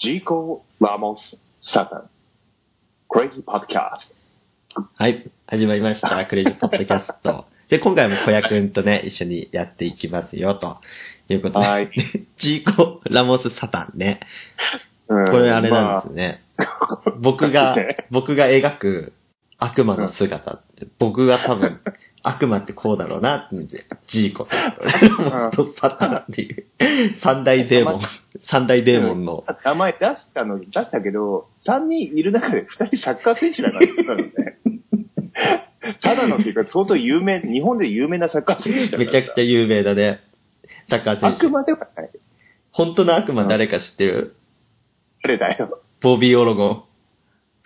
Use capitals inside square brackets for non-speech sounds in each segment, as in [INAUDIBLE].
ジーコ・ラモス・サタン、クレイジー・ポッドキャスト。はい、始まりました。クレイジーポッドキャスト。で、今回も小屋くんとね、一緒にやっていきますよ、ということで。はい。[LAUGHS] ジーコ・ラモス・サタンね。ここれあれなんですね。僕が、僕が描く悪魔の姿って、僕が多分、悪魔ってこうだろうなってジーコと、ラモスとサタンっていう、三大デーモン、三大デーモンの、名前出したの、出したけど、3人いる中で2人サッカー選手だからね、ただのね。[LAUGHS] ただのっていうか、相当有名、日本で有名なサッカー選手だからめちゃくちゃ有名だね。サッカー選手。悪魔ではない。本当の悪魔誰か知ってる？誰だよ。ボビー・オロゴン。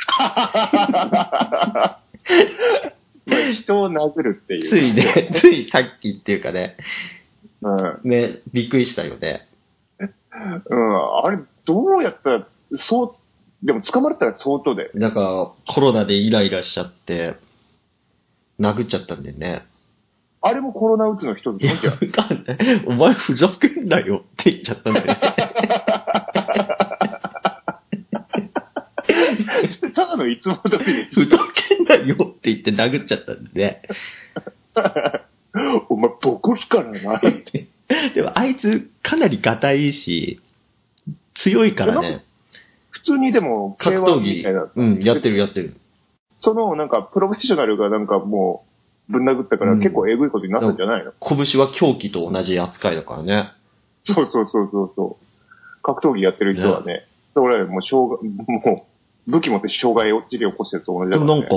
[LAUGHS] 人を殴るっていう。ついね、[LAUGHS] ついさっきっていうかね、うん。ね、びっくりしたよね。うん。あれ、どうやったら、そう、でも捕まれたら相当で。だから、コロナでイライラしちゃって、殴っちゃったんだよね。あれもコロナうつの一ついや、じゃん。わかんない。お前ふざけんなよって言っちゃったんだよね。[LAUGHS] ただのいつも通りでふざけんな [LAUGHS] よって言って殴っちゃったんでね。[LAUGHS] お前ボコすからな。[LAUGHS] でもあいつかなりガタイいいし、強いからね。普通にでも、格 K1 闘技みたいな、うん、やってるやってる。そのなんかプロフェッショナルがなんかもう、ぶん殴ったからうん結構えぐいことになったんじゃないの、拳は狂気と同じ扱いだからね。そうそうそうそうそう。格闘技やってる人はね、俺はもう障害、もう武器持って障害を治療起こしてると同じでだから、なんか、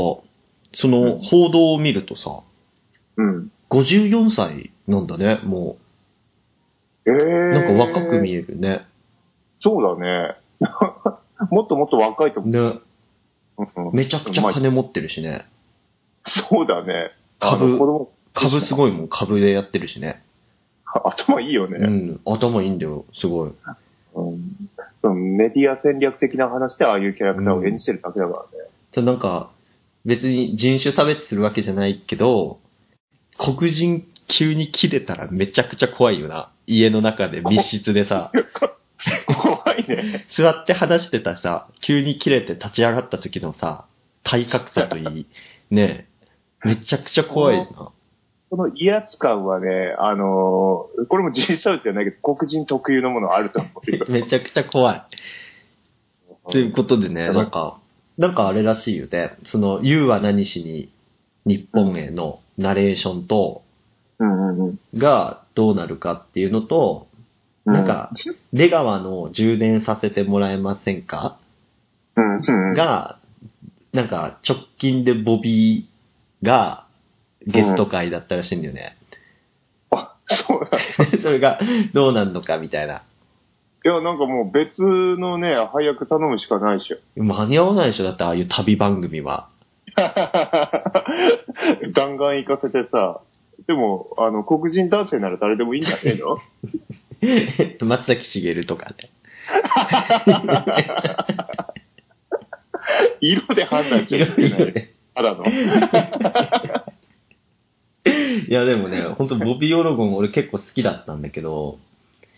その報道を見るとさ、うん。54歳なんだね、もえー、う。なんか若く見えるね。そうだね。[LAUGHS] もっともっと若いと思ね。う。うんめちゃくちゃまあ金持ってるしね。そうだね。株株すごいもん、株でやってるしね。[LAUGHS] 頭いいよね。うん、頭いいんだよ、すごい。うんそのメディア戦略的な話でああいうキャラクターを演じてるだけだからね。でなんか、別に人種差別するわけじゃないけど、黒人急に切れたらめちゃくちゃ怖いよな。家の中で密室でさ、[LAUGHS] 怖いね。座って話してたさ、急に切れて立ち上がった時のさ、体格差といい、ねえ、めちゃくちゃ怖いな。その威圧感はね、あのーこれも人種差別じゃないけど、黒人特有のものあると思うよ。[LAUGHS] めちゃくちゃ怖い。ということでね、うんなんか、なんかあれらしいよね。その、You は何しに日本へのナレーションと。がどうなるかっていうのと、なんか、出川の充電させてもらえませんか？が、なんか直近でボビーがゲスト会だったらしいんだよね。あ、そうだ。[LAUGHS] それがどうなんのかみたいな。いや、なんかもう別のね、早く頼むしかないでしょ。間に合わないでしょだってああいう旅番組は。[LAUGHS] 弾丸行かせてさ、でも、あの、黒人男性なら誰でもいいんじゃねえの松崎しげるとかね。[LAUGHS] 色で判断してるってない。ただの。いやでもね、本当ボビー・オロゴン俺結構好きだったんだけど、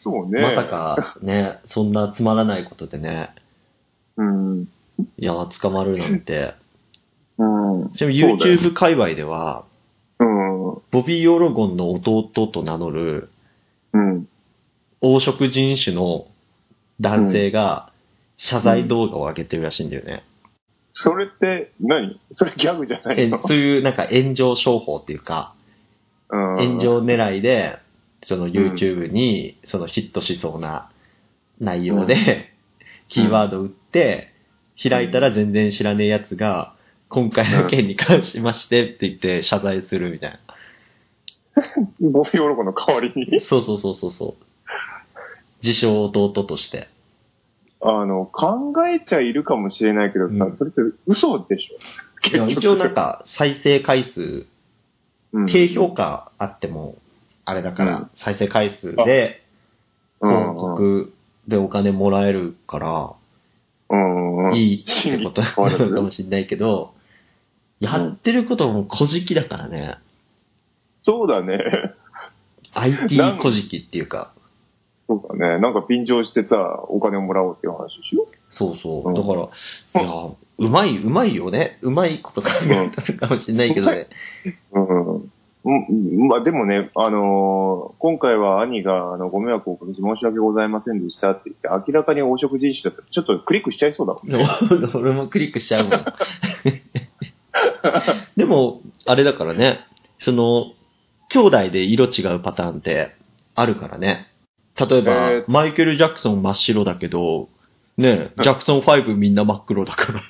そうね。まさ。かね、そんなつまらないことでね、うん。いや、捕まるなんて。うん。ちなみに YouTube 界隈では、うん。ボビー・オロゴンの弟と名乗るうん。黄色人種の男性が謝罪動画を上げてるらしいんだよね。それって何、それギャグじゃないえのそういうなんか炎上商法っていうか、うん炎上狙いで、その YouTube にそのヒットしそうな内容で、[LAUGHS] キーワード打って、開いたら全然知らねえやつが、今回の件に関しましてって言って謝罪するみたいな。[LAUGHS] ゴンの代わりに？そうそうそうそうそう。自称弟として。あの、考えちゃいるかもしれないけどさ、うんそれって嘘でしょ？一応なん、か再生回数、うん低評価あっても、あれだかうんら、再生回数で、うん広告でお金もらえるから、いいってことなのかもしれないけど、やってることも小じきだからね。そうだね。IT 小じきっていうか。そうだね。なんか便乗してさ、お金をもらおうっていう話でしょ？そうそうう。んだから、いや、うまい、うまいよね。うまいこと考えたのかもしれないけどね。うん。うんまあでもね、あのー今回は兄があのご迷惑をおかけし申し訳ございませんでしたって言って、明らかに黄色人種だったらちょっとクリックしちゃいそうだもんね。[LAUGHS] 俺もクリックしちゃうもん。[LAUGHS] でも、あれだからね、その、兄弟で色違うパターンってあるからね。例えば、えーマイケル・ジャクソン真っ白だけど、ね、ジャクソン5みんな真っ黒だから。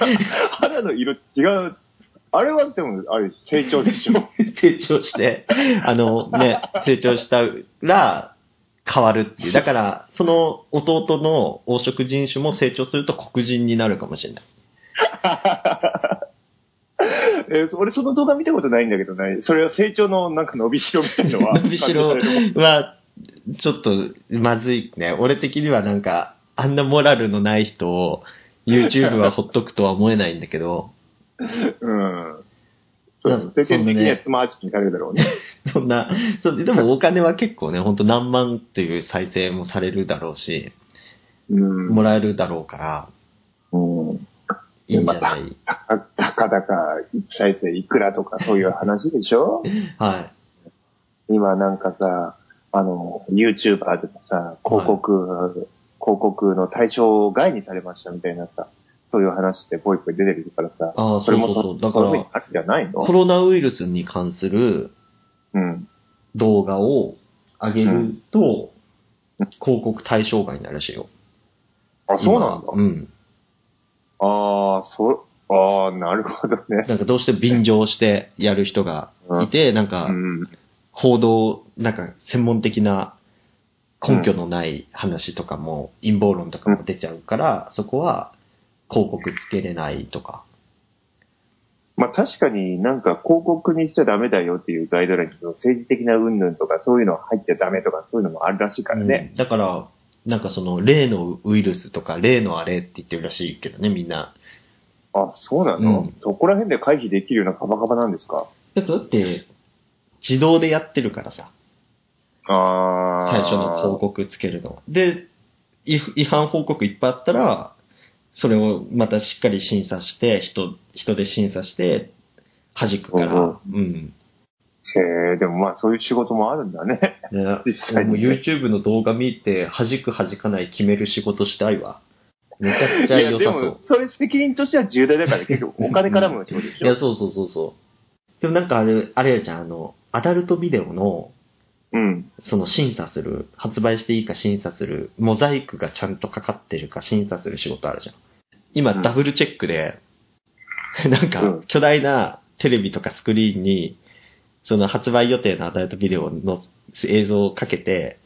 [LAUGHS] 肌の色違う。あれはでも、あれ成長でしょ。成長して、あのね、成長したら変わるっていう。だから、その弟の黄色人種も成長すると黒人になるかもしれない。[LAUGHS] えー俺その動画見たことないんだけどね。それは成長のなんか伸びしろみたいのは。[LAUGHS] 伸びしろ感じられるは、ちょっとまずいね。俺的にはなんか、あんなモラルのない人を YouTube はほっとくとは思えないんだけど、うん。そうな世間的にはつまはじきにされるだろうね。[LAUGHS] そんな、そうでもお金は結構ね、ほんと何万という再生もされるだろうし、うん。もらえるだろうから、うん。いいんじゃない？たたかだか再生いくらとかそういう話でしょ？[LAUGHS] は今なんかさ、あの、YouTuber でもさ、広告、広告の対象外にされましたみたいなさ、そういう話ってぽいぽい出てるからさ、ああそれもそうそうだからその風にあるんじゃないい。の？コロナウイルスに関するうん。動画を上げるとうん、広告対象外になるらしいよ。あ、そうなんだ。今うん。ああ、そう、ああ、なるほどね。なんかどうして便乗してやる人がいて、なんかうん。報道、なんか専門的な根拠のない話とかも、陰謀論とかも出ちゃうから、そこは広告つけれないとか。まあ確かになんか広告にしちゃダメだよっていうガイドラインと政治的な云々とかそういうの入っちゃダメとかそういうのもあるらしいからね。うんだから、なんかその例のウイルスとか例のあれって言ってるらしいけどね、みんな。あ、そうなの、うんそこら辺で回避できるようなカバカバなんですか？だってだって、自動でやってるからさ、ああ。最初の広告つけるの。で、違違反報告いっぱいあったら、それをまたしっかり審査して、人、人で審査して、弾くから、うんうん。へえ、でもまあそういう仕事もあるんだね。ね、[LAUGHS] 実際に YouTube の動画見て、弾く弾かない決める仕事したいわ。めちゃくちゃ良さそう。それ責任としては重大だから結局お金絡む仕事でしょ。[LAUGHS] いや、そうそうそうそう。でもなんかあれ、あれやじゃん、あの、アダルトビデオの、うん。その審査する、発売していいか審査する、モザイクがちゃんとかかってるか審査する仕事あるじゃん。今、うんダブルチェックで、[LAUGHS] なんかうん、巨大なテレビとかスクリーンに、その発売予定のアダルトビデオの映像をかけて、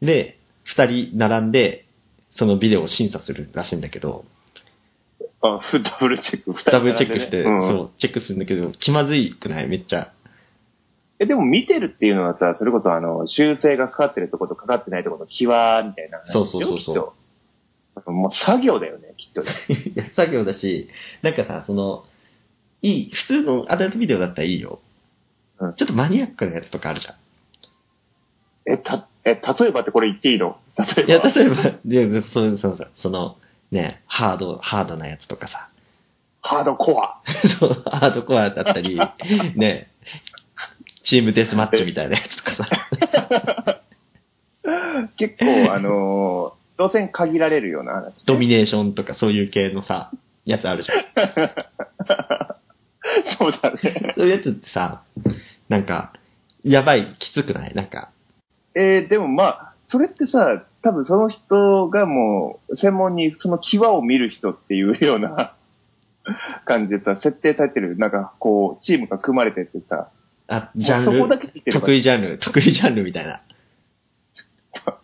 で、二人並んで、そのビデオを審査するらしいんだけど、あ、ふダブルチェック、二人ダブルチェックして、うんそう、チェックするんだけど、気まずいくない？めっちゃ。え、でも見てるっていうのはさ、それこそあの、修正がかかってるところとかかってないところの際みたいな。そうそうそうそうもう作業だよね、きっとね。[LAUGHS] いや、作業だし、なんかさ、その、いい、普通のアダルトビデオだったらいいよ。うんちょっとマニアックなやつとかあるじゃん。え、た、え、例えばってこれ言っていいの？例えば。いや、例えば、いや、そうそうそう、その、ね、ハード、ハードなやつとかさ、ハードコア。[LAUGHS] そう、ハードコアだったり、[LAUGHS] ね、チームデスマッチみたいなやつとかさ、[LAUGHS] 結構、あのー、当然限られるような話、ね。ドミネーションとかそういう系のさ、やつあるじゃん。[LAUGHS] そうだね。そういうやつってさ、なんか、やばい、きつくない？なんか、えーでもまあ、それってさ、多分その人がもう、専門にその際を見る人っていうような感じでさ、設定されてる、なんかこう、チームが組まれててさ、あ、ジャンル、得意ジャンル、得意ジャンルみたいな。[LAUGHS]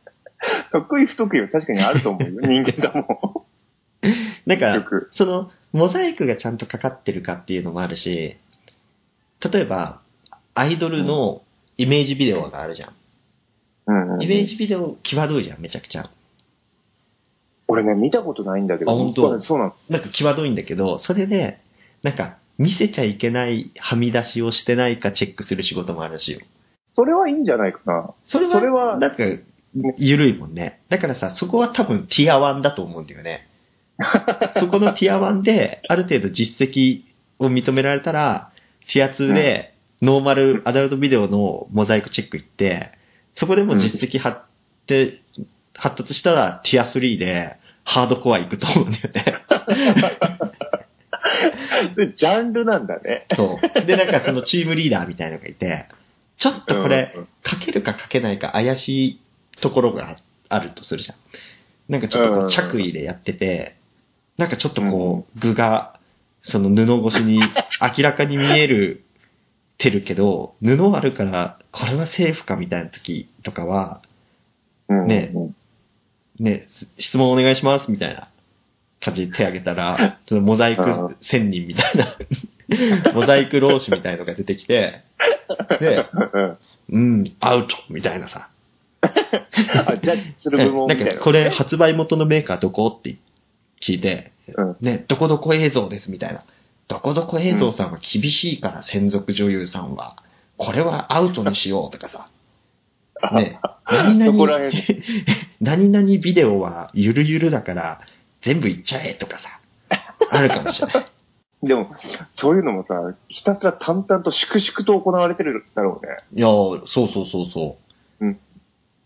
得意不得意は確かにあると思うよ。[LAUGHS] 人間だもなんかその、モザイクがちゃんとかかってるかっていうのもあるし、例えば、アイドルのイメージビデオがあるじゃん。ん。うんうんイメージビデオ際どいじゃん、めちゃくちゃ。俺ね、見たことないんだけど。あ本当？そうなの。なんか際どいんだけど、それで、なんか、見せちゃいけないはみ出しをしてないかチェックする仕事もあるしよ。それはいいんじゃないかな。それは、それはなんか、ゆるいもんね。だからさ、そこは多分ティア1だと思うんだよね。[LAUGHS] そこのティア1で、ある程度実績を認められたら、ティア2で、ノーマルアダルトビデオのモザイクチェック行って、そこでも実績発って、発達したらティア3で、ハードコア行くと思うんだよね。[LAUGHS] [LAUGHS] でジャンルなんだね。そう。で、なんかそのチームリーダーみたいなのがいて、[LAUGHS] ちょっとこれうん、書けるか書けないか怪しいところがあるとするじゃん。なんかちょっとこううん着衣でやってて、なんかちょっとこう、具が、その布越しに明らかに見える、てるけど、布あるから、これはセーフかみたいな時とかは、うんねうんね、す質問お願いしますみたいな感じで手挙げたら、そのモザイクうん千人みたいな、[LAUGHS] モザイク老子みたいなのが出てきて、で、うんうん、アウトみたいなさ。あジャッジする部門みたいな。なんかこれ発売元のメーカーどこって聞いて、うんね、どこどこ映像ですみたいな。どこどこ映像さんは厳しいから、専属女優さんは。これはアウトにしようとかさ。ね、何々、辺 [LAUGHS] 何々ビデオはゆるゆるだから、全部いっちゃえとかさ。あるかもしれない。[LAUGHS] でも、そういうのもさ、ひたすら淡々と粛々と行われてるだろうね。いやーそうそうそうそう。うん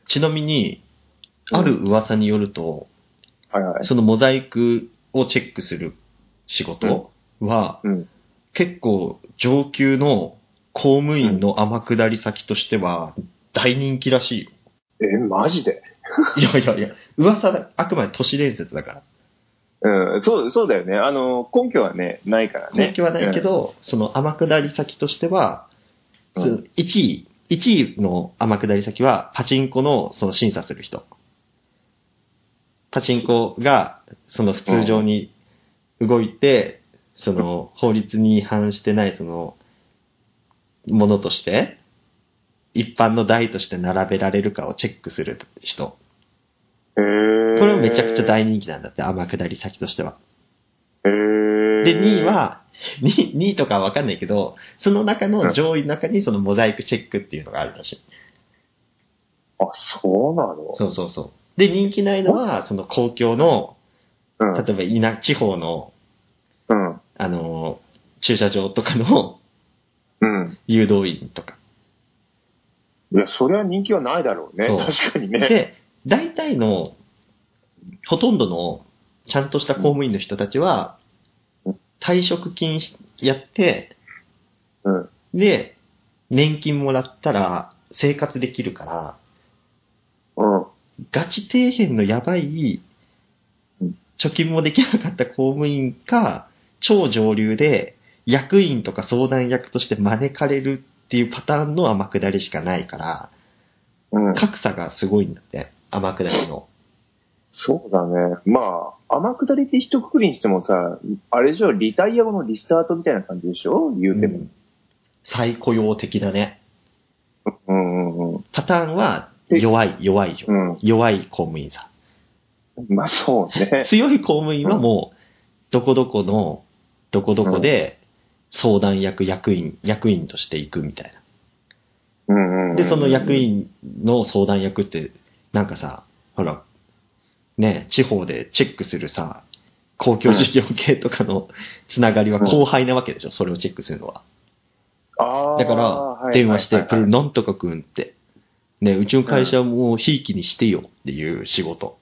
ちなみに、ある噂によると、はいはい。そのモザイクをチェックする仕事は、うん。結構上級の公務員の天下り先としては大人気らしいよ。え、マジで？いやいやいや、噂だ、あくまで都市伝説だから。うん、そう、そうだよね。あの、根拠はね、ないからね。根拠はないけど、その天下り先としては、うんその1位、1位の天下り先はパチンコのその審査する人。パチンコがその普通上に動いて、その法律に違反してないそのものとして、一般の台として並べられるかをチェックする人。これもめちゃくちゃ大人気なんだって、天下り先としては。で、2位、は、2, 2位とかはわかんないけど、その中の上位の中にそのモザイクチェックっていうのがあるらしい。あ、そうなの？そうそうそう。で、人気ないのは、その公共の、うん。例えば田、地方の、うん。あのー、駐車場とかのうん。誘導員とか。いや、そりゃ人気はないだろうね。確かにね。で、大体の、ほとんどの、ちゃんとした公務員の人たちはうん、退職金やって、うん。で、年金もらったら生活できるから、うん。ガチ底辺のやばいうん、貯金もできなかった公務員か、超上流で役員とか相談役として招かれるっていうパターンの天下りしかないから、うん。格差がすごいんだって、天下りの。そうだね。まあ、天下りって一括りにしてもさ、あれでしょ、リタイア後のリスタートみたいな感じでしょ言うても。うん再雇用的だね。うんうんうん。パターンは弱い、弱いよ。うん。弱い公務員さ。まあそうね。[LAUGHS] 強い公務員はもう、どこどこの、どこどこで相談役、役員、役員として行くみたいな。で、その役員の相談役って、なんかさ、ほら、ね、地方でチェックするさ、公共事業系とかのつながりは後輩なわけでしょ、それをチェックするのは。あーだから、電話して、これなんとかくんって、ね、うちの会社はもうひいきにしてよっていう仕事。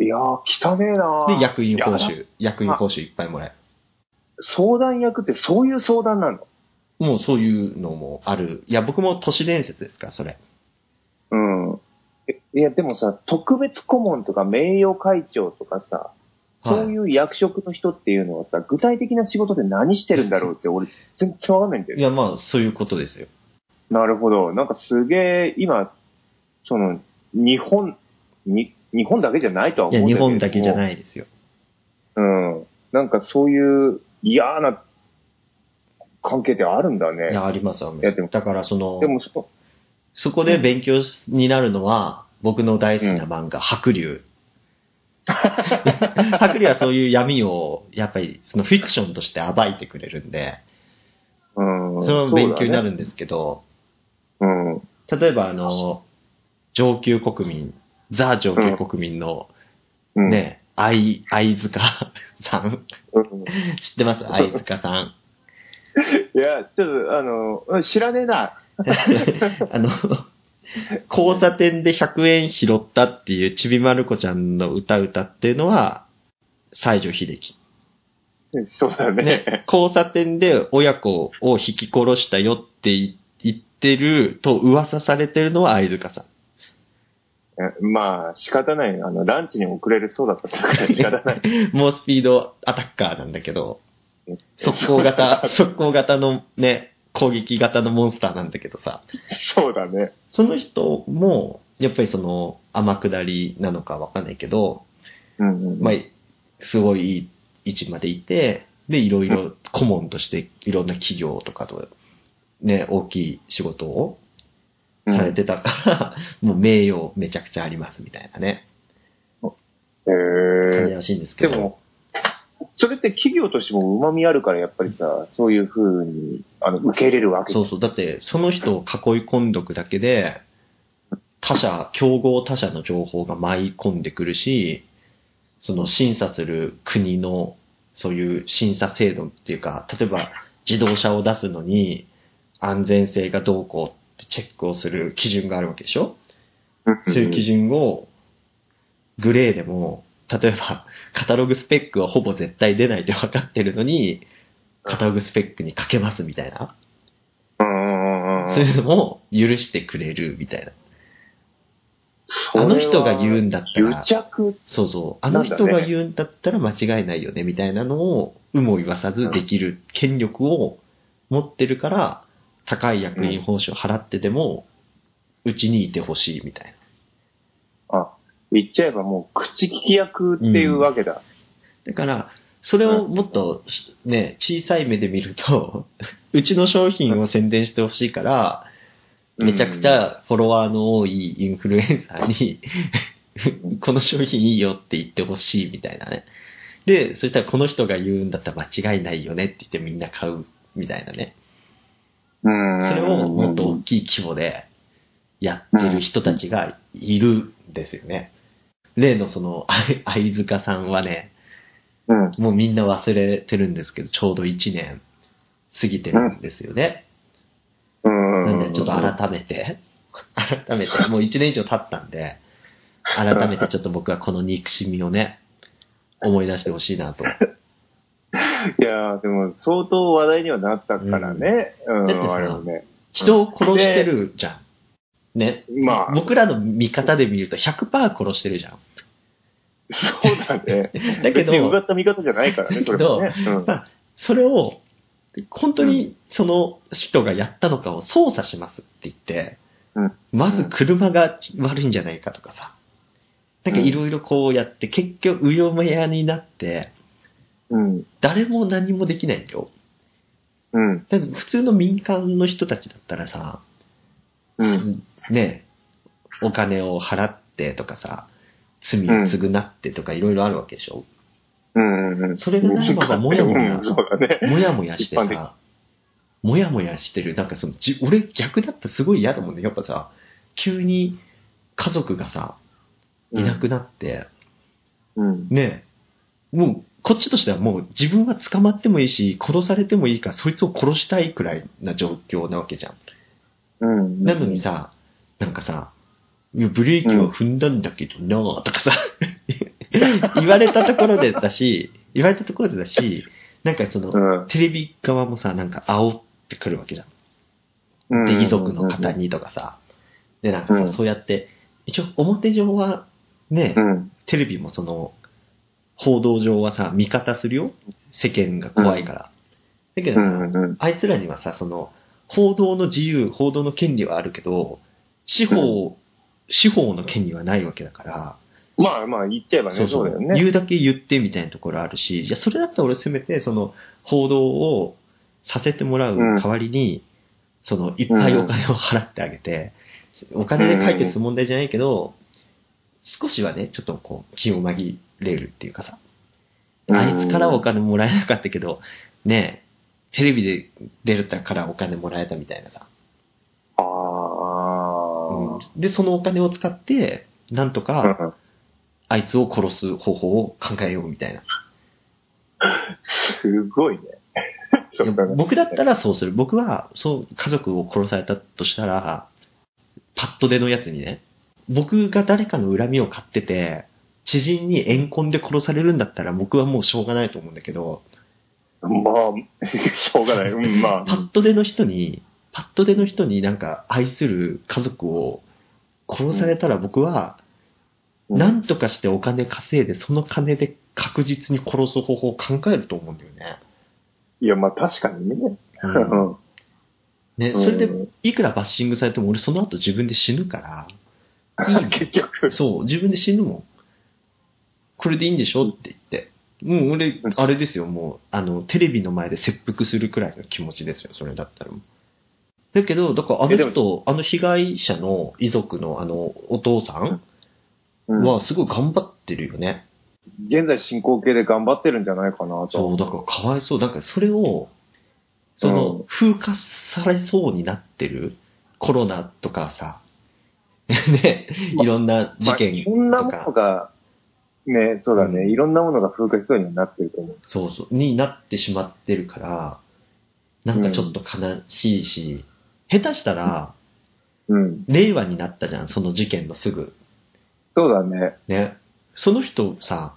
いやー、汚ねえなーで、役員報酬、役員報酬いっぱいもらえ相談役ってそういう相談なの？る。もうそういうのもある。いや、僕も都市伝説ですか、それ。うん。えいや、でもさ、特別顧問とか名誉会長とかさ、そういう役職の人っていうのはさ、具体的な仕事で何してるんだろうって俺全然わかんないんだよね。いや、まあ、そういうことですよ。なるほど。なんかすげえ、今、その、日本、に、日本だけじゃないとは思いや、日うんだけど本だけじゃい。ないですよ。うん。なんかそういう嫌な関係ってあるんだね。いや、あります、ありますも。だから、そので、もそ、そこで勉強になるのは、僕の大好きな漫画、白龍。[LAUGHS] 白龍はそういう闇を、やっぱり、そのフィクションとして暴いてくれるんで、うん。その勉強になるんんですけど、うん。例えばあの、上級国民、ザ上級国民のうん。ね、愛、愛塚さん。うん。知ってます？愛塚さん。いや、ちょっと、あの、うん知らねえな。あの、交差点で100円拾ったっていうちびまる子ちゃんの歌歌っていうのは、西城秀樹。そうだね。ね、交差点で親子を引き殺したよって言ってると噂されてるのは愛塚さん。えまあ、仕方ない。あの、ランチに遅れるそうだったから仕方ない。[LAUGHS] 猛スピードアタッカーなんだけど、速攻型、[LAUGHS] 速攻型のね、攻撃型のモンスターなんだけどさ、そうだね。その人も、やっぱりその、天下りなのかわかんないけど、うんうん。まあ、すごいいい位置までいて、で、いろいろ顧問としていろんな企業とかと、ね、大きい仕事をうんされてたから、もう名誉めちゃくちゃありますみたいなね、へ感じえらしいんですけど。でも、それって企業としても旨味あるから、やっぱりさ、そういう風に、あの、受け入れるわけそうそう。だって、その人を囲い込んどくだけで、他社、競合他社の情報が舞い込んでくるし、その審査する国の、そういう審査制度っていうか、例えば自動車を出すのに安全性がどうこうってチェックをする基準があるわけでしょ？そういう基準をグレーでも、例えばカタログスペックはほぼ絶対出ないって分かってるのに、カタログスペックにかけますみたいな。そういうのも許してくれるみたいな。あの人が言うんだったらそうそう。あの人が言うんだったら間違いないよねみたいなのを、有無を言わさずできる権力を持ってるから、高い役員報酬を払ってでも、うちにいてほしいみたいな。あ、言っちゃえばもう口利き役っていうわけだ。だから、それをもっとね、小さい目で見ると、[LAUGHS] うちの商品を宣伝してほしいから、めちゃくちゃフォロワーの多いインフルエンサーに、[LAUGHS] この商品いいよって言ってほしいみたいなね。で、そしたらこの人が言うんだったら間違いないよねって言ってみんな買うみたいなね。うん。それをもっと大きい規模でやってる人たちがいるんですよね。例のその、あい相塚さんはね、うん。もうみんな忘れてるんですけど、ちょうど1年過ぎてるんですよね。うん。なんでちょっと改めて、[LAUGHS] 改めて、もう1年以上経ったんで、改めてちょっと僕はこの憎しみをね、思い出してほしいなと。[LAUGHS] いやーでも相当話題にはなったからね。うん。だってさあれもね。人を殺してるじゃん。ね。まあ、僕らの見方で見ると100%殺してるじゃん。そうだね。[LAUGHS] だけど別にうがった見方じゃないからね、それもね。うんまあ、それを、本当にその人がやったのかを操作しますって言って、うんまず車が悪いんじゃないかとかさ、なんかいろいろこうやって、結局うよめやになって、うん。誰も何もできないよ。うん。だ普通の民間の人たちだったらさ、うん。ね、お金を払ってとかさ、罪を償ってとかいろいろあるわけでしょ、うん。うん。それがないままもやもやね。もやもやしてさ、もやもやしてる、なんかその、じ俺逆だったらすごい嫌だもんね。やっぱさ、急に家族がさ、いなくなって、うん。ねもう、こっちとしてはもう自分は捕まってもいいし、殺されてもいいから、そいつを殺したいくらいな状況なわけじゃん。うん。なのにさ、なんかさ、いやブレーキは踏んだんだけどなぁとかさ、[LAUGHS] 言われたところでだし、言われたところでだし、なんかその、うん。テレビ側もさ、なんか煽ってくるわけじゃん。うん。で、遺族の方にとかさ。で、なんかさ、うんそうやって、一応表上はね、うん。テレビもその、報道上はさ、味方するよ。世間が怖いから。だけどうさ、ん。うん。あいつらにはさ、その、報道の自由、報道の権利はあるけど、司法、司法の権利はないわけだから、まあまあ、言っちゃえばね、そうだよね。言うだけ言ってみたいなところあるし、じゃあそれだったら俺せめて、その、報道をさせてもらう代わりに、その、いっぱいお金を払ってあげて、お金で解決する問題じゃないけど、少しはね、ちょっとこう、気を紛れるっていうかさ、あいつからはお金もらえなかったけど、ねテレビで出るからお金もらえたみたいなさ。ああ。で、そのお金を使って、なんとうか、んあいつを殺す方法を考えようみたいな。すごいね。[LAUGHS] 僕だったらそうする。僕は、そう、家族を殺されたとしたら、パッと出のやつにね、僕が誰かの恨みを買ってて、知人に怨恨で殺されるんだったら僕はもうしょうがないと思うんだけど、まあ、[LAUGHS] しょうがない。うん、まパッと出の人に、パッと出の人になんか愛する家族を殺されたら僕は、うんなんとかしてお金稼いで、その金で確実に殺す方法を考えると思うんだよね。いや、まあ確かにね。うんうんね、うんそれで、いくらバッシングされても俺その後自分で死ぬから、[LAUGHS] 結局。そう、自分で死ぬもん。これでいいんでしょって言って。もう俺、あれですよ、もう、あの、テレビの前で切腹するくらいの気持ちですよ、それだったらもう。だけど、だからあの人、あの被害者の遺族のあの、お父さんうんはすごい頑張ってるよね。現在進行形で頑張ってるんじゃないかなと。そう、だからかわいそう。だからそれを、その、うん風化されそうになってるコロナとかさ、[LAUGHS] ね、いろんな事まあ件いろんなもとか、のが、ね、そうだね、うんいろんなものが風化しそうにはなってると思う。そうそう、になってしまってるから、なんかちょっと悲しいし、下手したら、うん。令和になったじゃん、その事件のすぐ。そうだね。ね。その人さ、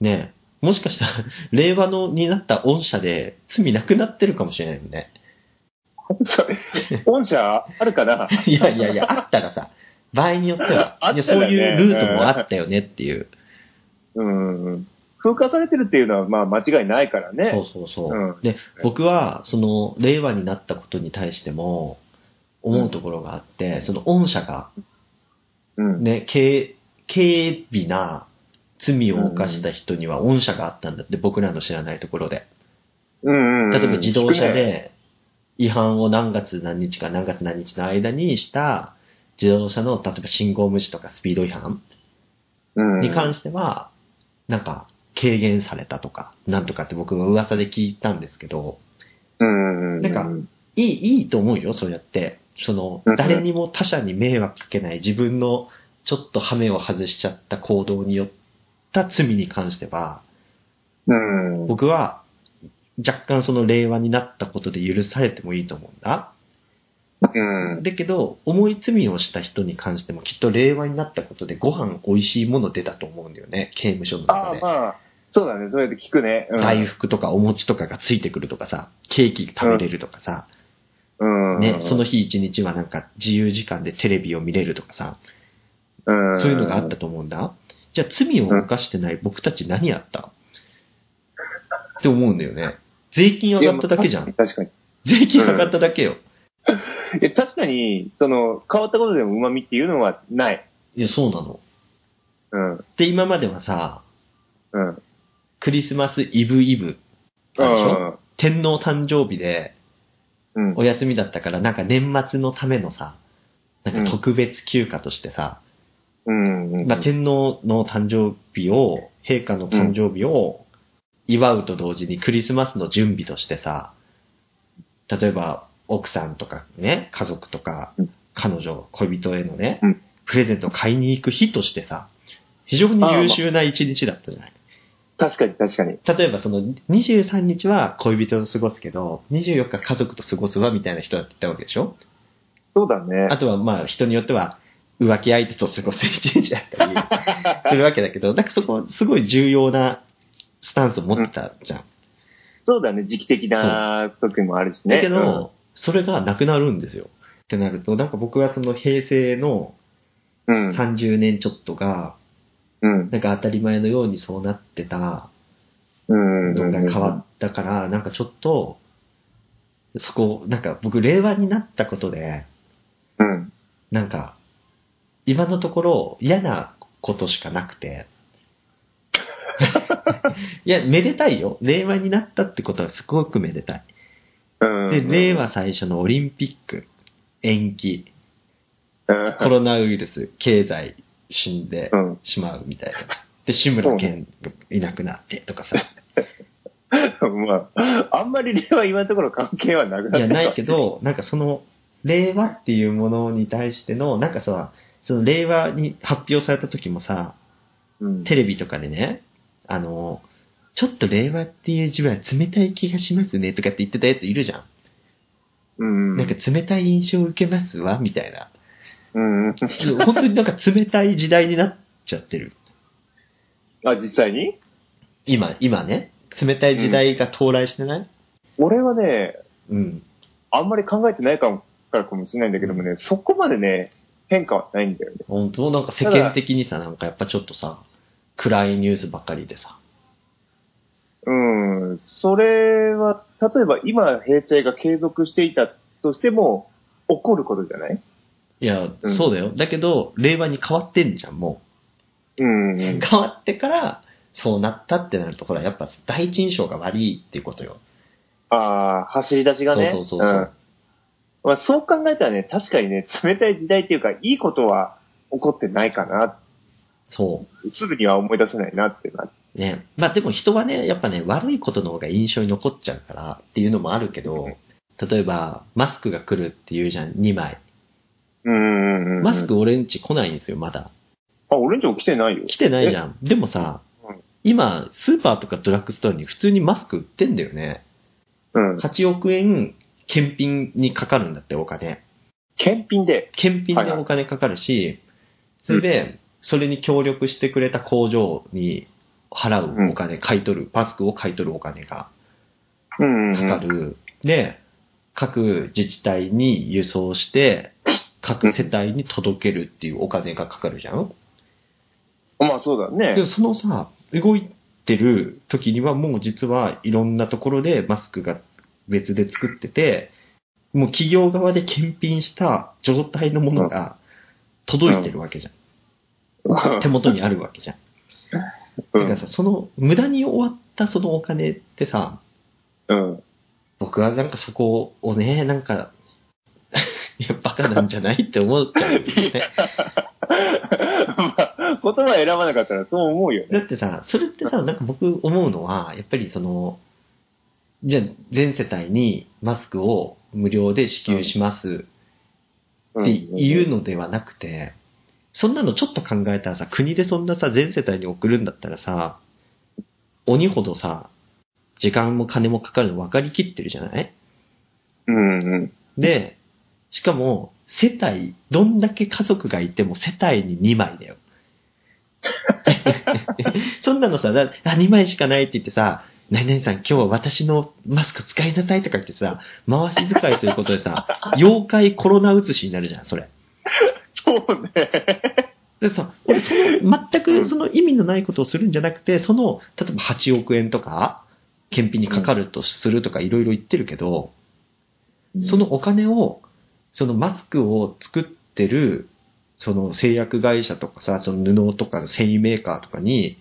ね、もしかしたら、[LAUGHS] 令和のになった御社で罪なくなってるかもしれないよね。そ [LAUGHS] れ御社あるかな？[LAUGHS] いやいやいや、あったらさ、場合によっては、あいやったらねそういうルートもあったよねっていう。うん。風化されてるっていうのは、まあ間違いないからそうね。そうそう。うんで、僕は、その、令和になったことに対しても、思うところがあって、その御社が、うん。ね、軽、軽微な罪を犯した人には御社があったんだって、僕らの知らないところで。うんうん。例えば自動車。で違反を何月何日か何月何日の間にした自動車の例えば信号無視とかスピード違反うん。に関してはなんか軽減されたとかなんとかって僕も噂で聞いたんですけどうん。なんかいいいいと思うよそうやってそのうん誰にも他者に迷惑かけない自分のちょっと羽目を外しちゃった行動によった罪に関してはうん。僕は若干その令和になったことで許されてもいいと思うんだ。うん。だけど、重い罪をした人に関してもきっと令和になったことでご飯美味しいもの出たと思うんだよね、刑務所の中で。まあ、そうだね。そうやって聞くね。うん大福とかお餅とかがついてくるとかさ、ケーキ食べれるとかさ、うん。ね、その日一日はなんか自由時間でテレビを見れるとかさ、うん、そういうのがあったと思うんだ。じゃあ罪を犯してない僕たち何やった？って思うんだよね。税金上がっただけじゃん。確かに。税金上がっただけよ。[LAUGHS] 確かに、その、変わったことでも旨味っていうのはない。いや、そうなの。うん。で、今まではさ、うん。クリスマスイブイブ、でしょ？天皇誕生日でうん。お休みだったから、なんか年末のためのさ、なんか特別休暇としてさ、うん。うん。まあ、天皇の誕生日を、陛下の誕生日を祝うと同時にクリスマスの準備としてさ、例えば奥さんとかね、家族とかうん、彼女、恋人へのねうん、プレゼントを買いに行く日としてさ、非常に優秀な一日だったじゃない。確かに確かに。例えばその23日は恋人と過ごすけど、24日家族と過ごすわみたいな人だって言ったわけでしょそうだね。あとはまあ人によっては浮気相手と過ごす一日だったり [LAUGHS] するわけだけど、なんかそこはすごい重要なスタンスを持ってたじゃん。そうだね。時期的な時もあるしね。だけど、それがなくなるんですよ。ってなると、なんか僕はその平成のうん、うん。30年ちょっとが、うん。なんか当たり前のようにそうなってたうん。のが変わったから、なんかちょっと、そこ、なんか僕令和になったことで、うん。なんか、今のところ嫌なことしかなくて。[LAUGHS] いや、めでたいよ。令和になったってことはすごくめでたい。うん。で、令和最初のオリンピック、延期、うん。コロナウイルス、経済、死んでうん。しまうみたいな。で、志村けんがいなくなってとかさ。[LAUGHS] まあ、あんまり例は今のところ関係はなくなっていや、ないけど、なんかその、令和っていうものに対しての、なんかさ、その令和に発表された時もさ、うん。テレビとかでね、あの、ちょっと令和っていう字は冷たい気がしますねとかって言ってたやついるじゃん。うん。なんか冷たい印象を受けますわ、みたいな。うん。本当になんか冷たい時代になっちゃってる。あ、実際に？今、今ね。冷たい時代が到来してない？俺はね、うん。あんまり考えてないかもからかもしれないんだけどもね、そこまでね、変化はないんだよね。本当？なんか世間的にさ、なんかやっぱちょっとさ、暗いニュースばっかりでさ。うん。それは、例えば今平成が継続していたとしても、起こることじゃない？いや、うんそうだよ。だけど、令和に変わってんじゃん、もうん。う。[LAUGHS] 変わってから、そうなったってなると、ほら、やっぱ第一印象が悪いっていうことよ。ああ、走り出しがね。そうそうそうそうんまあ、そう考えたらね、確かにね、冷たい時代っていうか、いいことは起こってないかな。そすぐには思い出せないなってな。う。ね。まあでも人はね、やっぱね、悪いことの方が印象に残っちゃうからっていうのもあるけど、例えば、マスクが来るっていうじゃん、2枚。うんうんうん。マスク俺んち来ないんですよ、まだ。あ、俺んちも来てないよ。来てないじゃん。でもさうん、今、スーパーとかドラッグストアに普通にマスク売ってんだよね。うん。8億円、検品にかかるんだって、お金。検品で？検品でお金かかるし、それで、それに協力してくれた工場に払うお金、買い取る、マスクを買い取るお金がうんうん。かかる。で、各自治体に輸送して、各世帯に届けるっていうお金がかかるじゃんまあそうだねでも。そのさ、動いてる時にはもう実はいろんなところでマスクが別で作ってて、もう企業側で検品した状態のものが届いてるわけじゃん。手元にあるわけじゃん。[LAUGHS] うんだからさ、その無駄に終わったそのお金ってさ、うん。僕はなんかそこをね、なんか、いや、バカなんじゃないって思っちゃうんですよね。まあ、言葉選ばなかったらそう思うよね。だってさ、それってさ、なんか僕思うのは、やっぱりその、じゃあ全世帯にマスクを無料で支給しますっていうのではなくて、そんなのちょっと考えたらさ、国でそんなさ、全世帯に送るんだったらさ、鬼ほどさ、時間も金もかかるの分かりきってるじゃない？うんうん。で、しかも、世帯、どんだけ家族がいても世帯に2枚だよ。[LAUGHS] そんなのさ、だあ、2枚しかないって言ってさ、何々さん今日は私のマスク使いなさいとか言ってさ、回し使いすることでさ、妖怪コロナ移しになるじゃん、それ。そうね。でさ、俺その、全くその意味のないことをするんじゃなくて、その、例えば8億円とか、検品にかかるとするとかいろいろ言ってるけど、そのお金を、そのマスクを作ってる、その製薬会社とかさ、その布とか繊維メーカーとかに、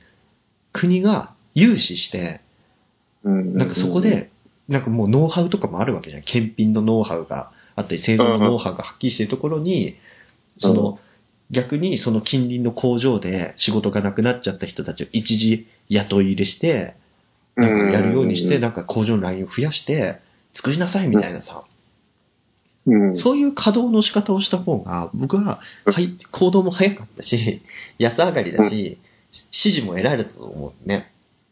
国が融資して、うん、なんかそこで、なんかもうノウハウとかもあるわけじゃん。検品のノウハウがあったり、製造のノウハウが発揮してるところに、その、逆にその近隣の工場で仕事がなくなっちゃった人たちを一時雇い入れして、なん。かやるようにして、なんか工場のラインを増やして、作りなさいみたいなさ、うん、そういう稼働の仕方をした方が、僕は、はい、行動も早かったし、[LAUGHS] 安上がりだし、指示も得られたと思うね。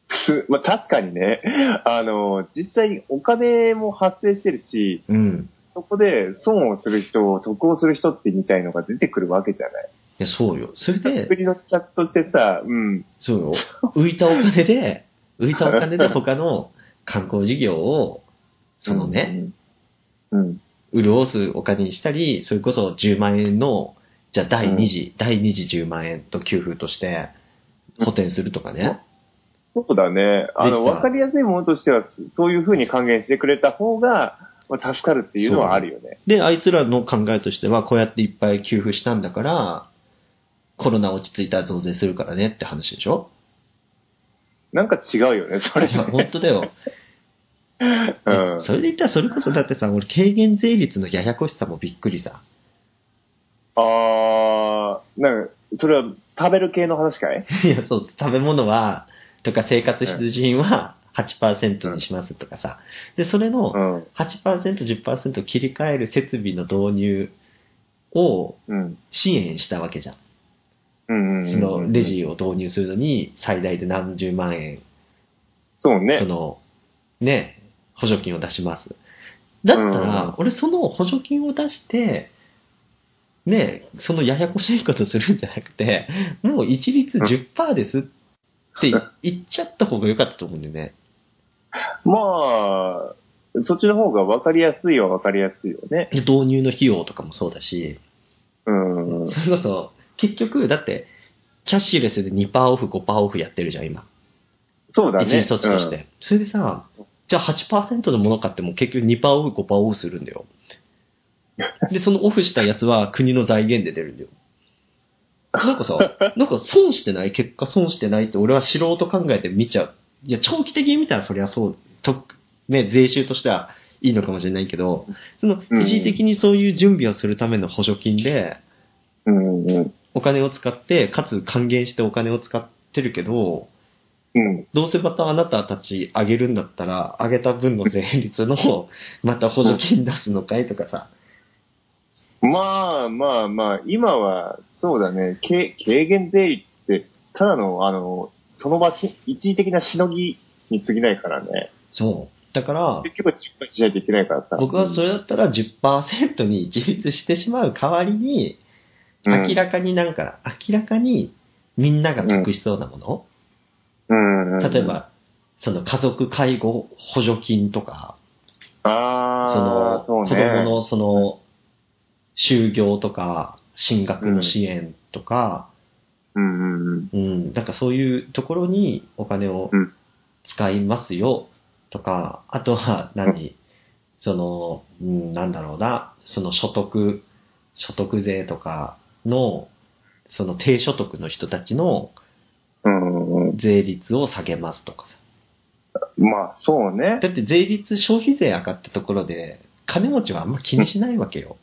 す [LAUGHS] まあ確かにね、あの、実際お金も発生してるし、うん。そこで損をする人、得をする人ってみたいのが出てくるわけじゃない。いや、そうよ。それで、国のチャットしてさ、うん、そうよ。浮いたお金で、[LAUGHS] 浮いたお金で他の観光事業を、そのね、うん、潤すお金にしたり、それこそ10万円の、じゃあ第2次、第2次10万円と給付として補填するとかね。そうだね。あの、わかりやすいものとしては、そういうふうに還元してくれた方が、まあ、助かるっていうのはあるよね。で、あいつらの考えとしては、こうやっていっぱい給付したんだから、コロナ落ち着いたら増税するからねって話でしょ？なんか違うよね、それ。いや、本当だよ。うん。それで言ったら、それこそだってさ、俺、軽減税率のややこしさもびっくりさ。あー、なんか、それは食べる系の話かい？いや、そう、食べ物は、とか生活必需品は8%にしますとかさ。で、それのうん。8%、10%切り替える設備の導入をうん。支援したわけじゃん。うん。うん。そのレジを導入するのに最大で何十万円、そそうね。の、ね、補助金を出します。だったら、うん俺その補助金を出して、ね、そのややこしいことするんじゃなくて、もう一律10%ですって [LAUGHS] 言っちゃった方が良かったと思うんだよね。まあ、そっちの方が分かりやすいは分かりやすいよね。で導入の費用とかもそうだし、うん。それこそ、結局、だって、キャッシュレスで2%オフ、5%オフやってるじゃん、今。そうだね。一時措置として。それでさ、じゃあ8%のもの買っても結局2%オフ、5%オフするんだよ。[LAUGHS] で、そのオフしたやつは国の財源で出るんだよ。なんかさ、なんか損してない？結果損してないって俺は素人考えて見ちゃう。いや、長期的に見たらそりゃそう、と、ね、税収としてはいいのかもしれないけど、そのうん一時的にそういう準備をするための補助金で。お金を使って、かつ還元してお金を使ってるけど、うん。どうせまたあなたたち上げるんだったら、上げた分の税率の、[LAUGHS] また補助金出すのかいとかさ。まあまあまあ、今は、そうだね、軽軽減税率って、ただの、あの、その場し、一時的なしのぎに過ぎないからね。そう。だから、結局は実行しないといけないからさ。僕はそれだったら10%に一律してしまう代わりに、うん明らかになんか、明らかにみんなが得しそうなもの、うん、うん。例え、ば、その家族介護補助金とか、あそのあ、そうね。子供のその、就業とか、進学の支援とか、うんうんうん。うん、なんかそういうところにお金をうん使いますよとか、あとは何、その、うん、なんだろうな、その所得、所得税とかの、その低所得の人たちの税率を下げますとかさ。うん。まあ、そうね。だって税率、消費税上がったところで、金持ちはあんま気にしないわけよ。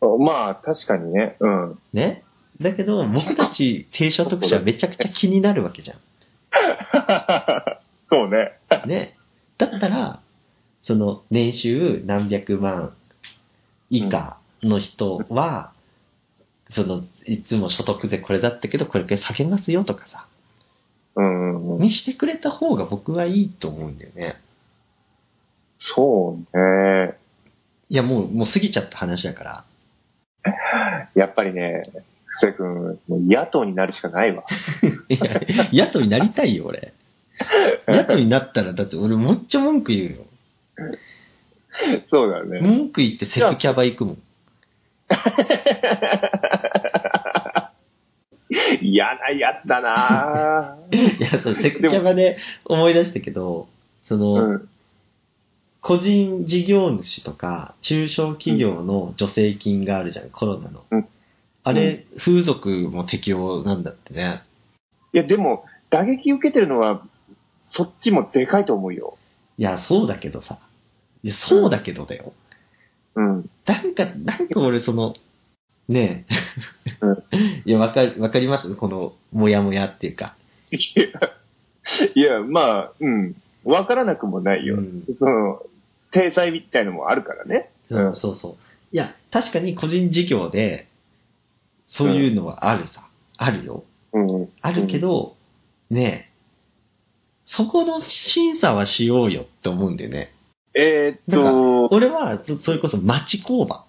まあ、確かにね。うん。ね？だけど、僕たち低所得者はめちゃくちゃ気になるわけじゃん。[LAUGHS] そうね。ね。だったら、その年収何百万以下の人は、その、いつも所得税これだったけど、これくらい下げますよとかさ、うん。にしてくれた方が僕はいいと思うんだよね。そうね。いや、もう、もう過ぎちゃった話だから。やっぱりね、布施君、もう野党になるしかないわ。[LAUGHS] いや、野党になりたいよ、俺。野党になったら、だって俺もっちゃ文句言うよ。そうだね。文句言ってセクキャバ行くもん。[LAUGHS] 嫌なやつだなぁ [LAUGHS] いや、そう、セクキャバで思い出したけど、その、うん。個人事業主とか、中小企業の助成金があるじゃん、コロナの。うんあれ、風俗も適用なんだってね。いや、でも、打撃受けてるのは、そっちもでかいと思うよ。いや、そうだけどさ。いや、そうだけどだよ。うん。なんか、なんか俺その、ねえ。うん [LAUGHS] いや、わか、わかります？この、もやもやっていうか。いや、いやまあ、うん。わからなくもないよ。うんその、制裁みたいのもあるからね。うんそうそう。いや、確かに個人事業で、そういうのはあるさ。あるよ。うん。あるけど、ねえ、そこの審査はしようよって思うんだよね。えーっなんと、俺は、そそれこそ町工場。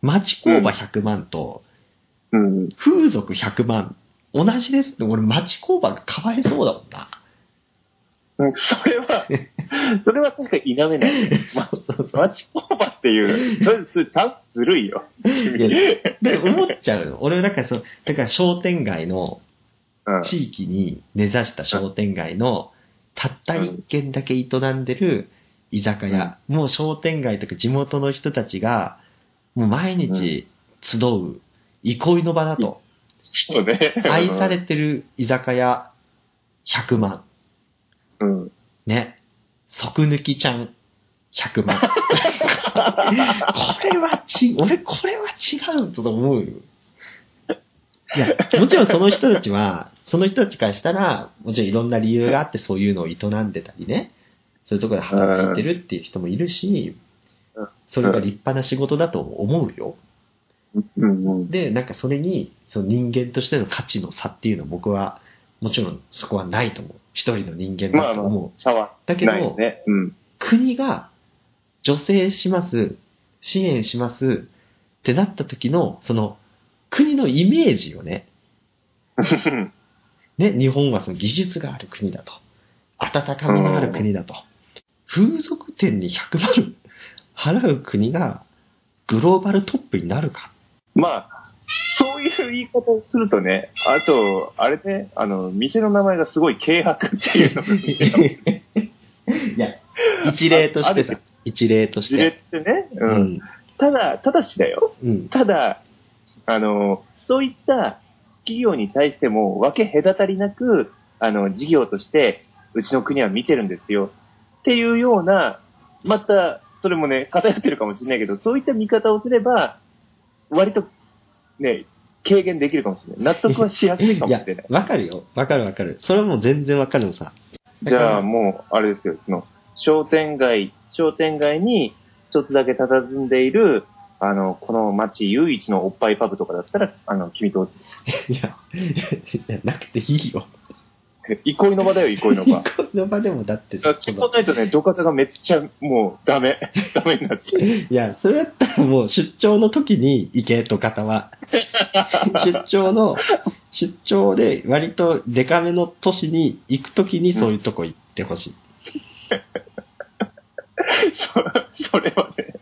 町工場100万と、うん。風俗100万、同じですって、俺町工場がかわいそうだもんな。うんそれは、[LAUGHS] [LAUGHS] それは確かに否めない。[LAUGHS] まそうそう町工場っていう、それ、それたずるいよ。で思っちゃうの。俺はだからそう、だから商店街の、うん。地域に根ざした商店街の、たった一軒だけ営んでる居酒屋、もう商店街とか地元の人たちが、もう毎日集う憩いの場だと。そうね。愛されてる居酒屋100万。うん。ね。即抜きちゃん100万。[LAUGHS] これはち、俺これは違うと思うよ。いや、もちろんその人たちは、その人たちからしたら、もちろんいろんな理由があってそういうのを営んでたりね、そういうところで働いてるっていう人もいるしうん、それが立派な仕事だと思うよ。で、なんかそれに、その人間としての価値の差っていうのは僕は、もちろんそこはないと思う。一人の人間まあまあだと思う。、差はだけど。うん。国が助成します、支援しますってなった時の、その国のイメージをね、[LAUGHS] ね、日本はその技術がある国だと。温かみのある国だと。風俗店に100万払う国がグローバルトップになるか。まあ、そういう言い方をするとね、あと、あれね、あの、店の名前がすごい軽薄っていうのがいや、一例としてさ、一例とし事例て。ってね、ううん。ん。ただ、ただしだよ。うん。ただ、あの、そういった企業に対しても分け隔たりなく、あの、事業として、うちの国は見てるんですよ。っていうような、また、それもね、偏ってるかもしれないけど、そういった見方をすれば、割と、ね、軽減できるかもしれない。納得はしやすいかもしれない。、わかるよ。わかるわかる。それはもう全然わかるのさ。じゃあもう、あれですよ、その、商店街、商店街に一つだけ佇んでいる、あの、この街唯一のおっぱいパブとかだったら、あの、君どうする？[LAUGHS] いや、いや、なくていいよ。[LAUGHS] 憩いの場だよ、憩いの場。この場でもだってそそのうないとね、土方がめっちゃもうダメ。[LAUGHS] ダメになっちゃう。いや、それだったらもう出張の時に行けと方は。[LAUGHS] 出張の、出張で割とデカめの都市に行く時にそういうとこ行ってほしい。そそれはね、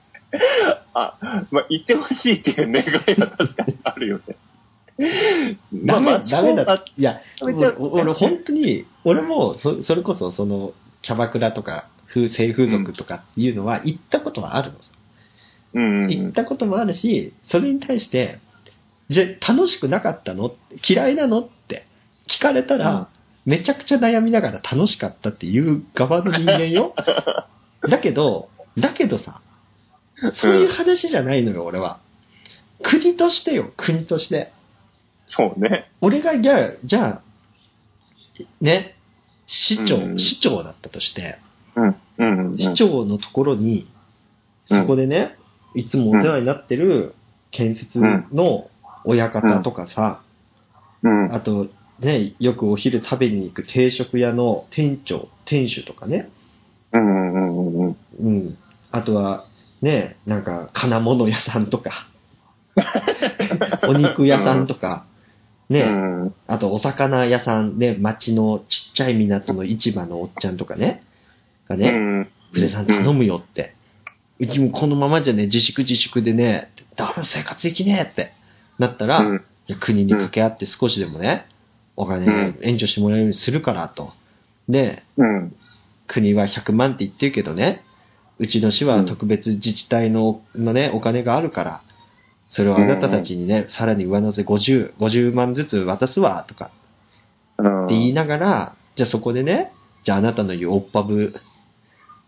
あ、まあ、言ってほしいっていう願いは確かにあるよね。[LAUGHS] ダメ、まあダメだ。いや、俺俺本当に、俺もそそれこそそのキャバクラとか風性風俗とかっていうのは行ったことはあるのさ。うんうん行ったこともあるし、それに対して、じゃあ楽しくなかったの？嫌いなの？って聞かれたら、めちゃくちゃ悩みながら楽しかったっていう側の人間よ。[LAUGHS] だけど、だけどさ、そういう話じゃないのよ、俺は。国としてよ、国として。そうね。俺がじゃあ、じゃあ、ね、市長、うん市長だったとして、うん。うん、うん。市長のところに、そこでね、いつもお世話になってる建設の親方とかさ、うん。あとね、よくお昼食べに行く定食屋の店長、店主とかね、うん、うん、うん、うん。うん。あとは、ね、なんか金物屋さんとか、[LAUGHS] お肉屋さんとか、ね、うん。あとお魚屋さんね、町のちっちゃい港の市場のおっちゃんとかね、がね、うん。筆さん頼むよって。うちもこのままじゃね、自粛自粛でね、だめ生活できねえってなったら、うん。国に掛け合って少しでもね、お金うん援助してもらえるようにするからと。で、うん。国は100万って言ってるけどね、うちの市は特別自治体ののね、お金があるから、それをあなたたちにね、さらに上乗せ50、50万ずつ渡すわ、とかうん。って言いながら、じゃあそこでね、じゃああなたの言うおっぱぶ、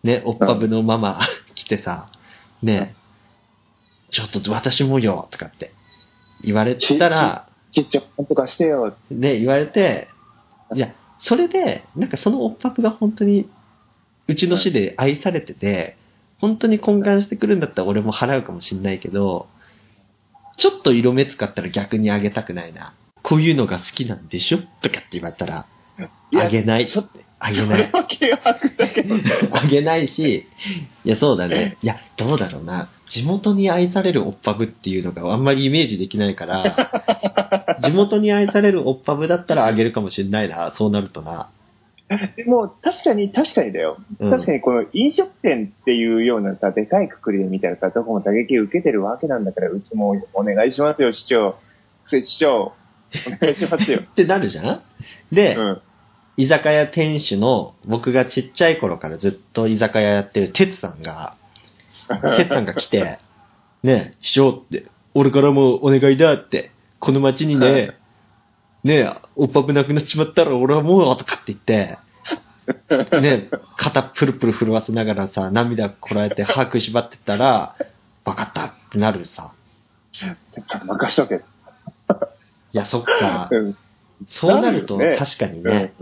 ね、おっぱぶのママ [LAUGHS] 来てさ、ね、ちょっと私もよ、とかって言われたら、ちっちゃなんとかしてよ。ね、言われて、いや、それで、なんかそのおっぱぶが本当に、うちの市で愛されてて、本当に懇願してくるんだったら俺も払うかもしんないけど、ちょっと色目使ったら逆にあげたくないな。こういうのが好きなんでしょ？とかって言われたら、あげない。そあげない。[LAUGHS] あげないし、いや、そうだね。いや、どうだろうな。地元に愛されるおっぱぶっていうのがあんまりイメージできないから、地元に愛されるおっぱぶだったらあげるかもしれないな。そうなるとな。[LAUGHS] でも、確かに、確かにだよ。うん確かに、この飲食店っていうようなさ、でかいくくりで見たらさ、どこも打撃を受けてるわけなんだから、うちもお願いしますよ、市長。市長、お願いしますよ。[LAUGHS] ってなるじゃん？で、うん。居酒屋店主の、僕がちっちゃい頃からずっと居酒屋やってる哲さんが、[LAUGHS] 哲さんが来て、ねえ、師匠って、俺からもお願いだって、この町にね、ねえ、おっぱぶなくなっちまったら俺はもう、とかって言って、[LAUGHS] ねえ、肩プルプル震わせながらさ、涙こらえて歯食いしばってたら、わかったってなるさ。任しとけ。いや、そっか。うん。そうなると、確かにね。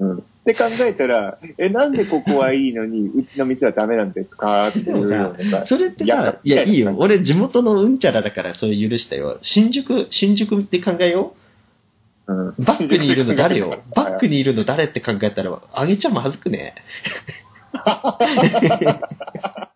うん。うん。って考えたら、え、なんでここはいいのに、うちの店はダメなんですか？っていうようなさ。それっていやさ、いや、いいよ。うん俺、地元のうんちゃらだから、それ許したよ。新宿、新宿って考えようバックにいるの誰よ？バックにいるの誰って考えたら、あげちゃまずくね？[LAUGHS]